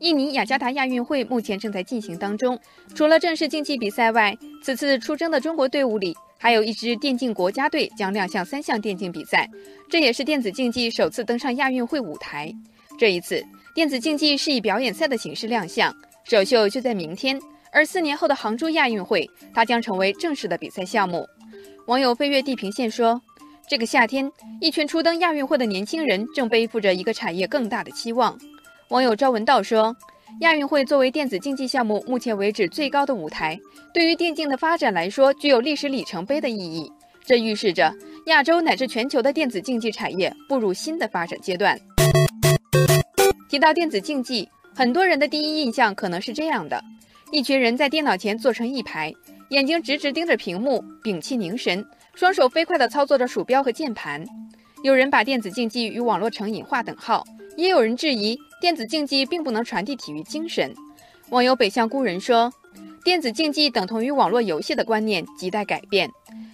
印尼雅加达亚运会目前正在进行当中。除了正式竞技比赛外，此次出征的中国队伍里，还有一支电竞国家队将亮相三项电竞比赛，这也是电子竞技首次登上亚运会舞台。这一次，电子竞技是以表演赛的形式亮相，首秀就在明天。而四年后的杭州亚运会，它将成为正式的比赛项目。网友飞越地平线说。这个夏天，一群初登亚运会的年轻人正背负着一个产业更大的期望。网友赵文道说：“亚运会作为电子竞技项目目前为止最高的舞台，对于电竞的发展来说，具有历史里程碑的意义。这预示着亚洲乃至全球的电子竞技产业步入新的发展阶段。”提到电子竞技，很多人的第一印象可能是这样的：一群人在电脑前坐成一排，眼睛直直盯着屏幕，屏气凝神。双手飞快地操作着鼠标和键盘，有人把电子竞技与网络成瘾划等号，也有人质疑电子竞技并不能传递体育精神。网友北向孤人说：“电子竞技等同于网络游戏的观念亟待改变。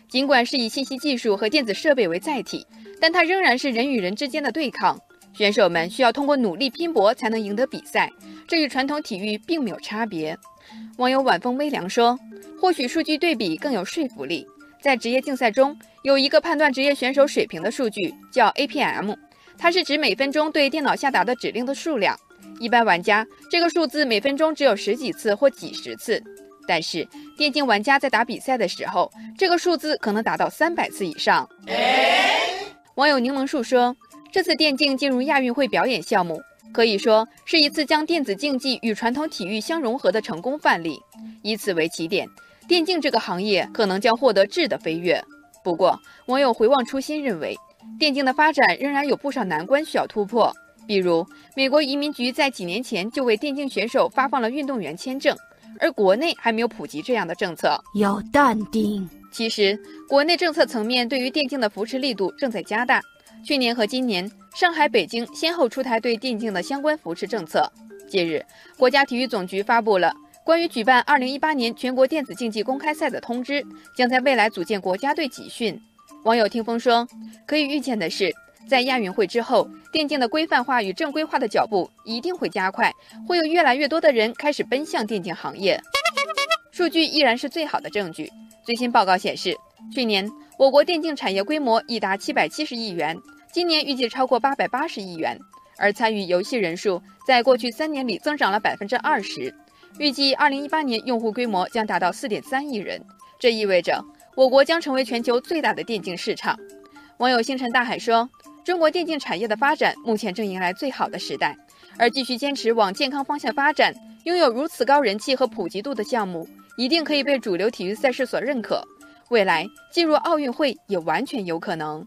尽管是以信息技术和电子设备为载体，但它仍然是人与人之间的对抗。选手们需要通过努力拼搏才能赢得比赛，这与传统体育并没有差别。”网友晚风微凉说：“或许数据对比更有说服力。”在职业竞赛中，有一个判断职业选手水平的数据叫 APM，它是指每分钟对电脑下达的指令的数量。一般玩家这个数字每分钟只有十几次或几十次，但是电竞玩家在打比赛的时候，这个数字可能达到三百次以上。网友柠檬树说：“这次电竞进入亚运会表演项目，可以说是一次将电子竞技与传统体育相融合的成功范例。以此为起点。”电竞这个行业可能将获得质的飞跃，不过网友回望初心认为，电竞的发展仍然有不少难关需要突破。比如，美国移民局在几年前就为电竞选手发放了运动员签证，而国内还没有普及这样的政策。要淡定。其实，国内政策层面对于电竞的扶持力度正在加大。去年和今年，上海、北京先后出台对电竞的相关扶持政策。近日，国家体育总局发布了。关于举办二零一八年全国电子竞技公开赛的通知，将在未来组建国家队集训。网友听风说，可以预见的是，在亚运会之后，电竞的规范化与正规化的脚步一定会加快，会有越来越多的人开始奔向电竞行业。数据依然是最好的证据。最新报告显示，去年我国电竞产业规模已达七百七十亿元，今年预计超过八百八十亿元，而参与游戏人数在过去三年里增长了百分之二十。预计二零一八年用户规模将达到四点三亿人，这意味着我国将成为全球最大的电竞市场。网友星辰大海说：“中国电竞产业的发展目前正迎来最好的时代，而继续坚持往健康方向发展，拥有如此高人气和普及度的项目，一定可以被主流体育赛事所认可。未来进入奥运会也完全有可能。”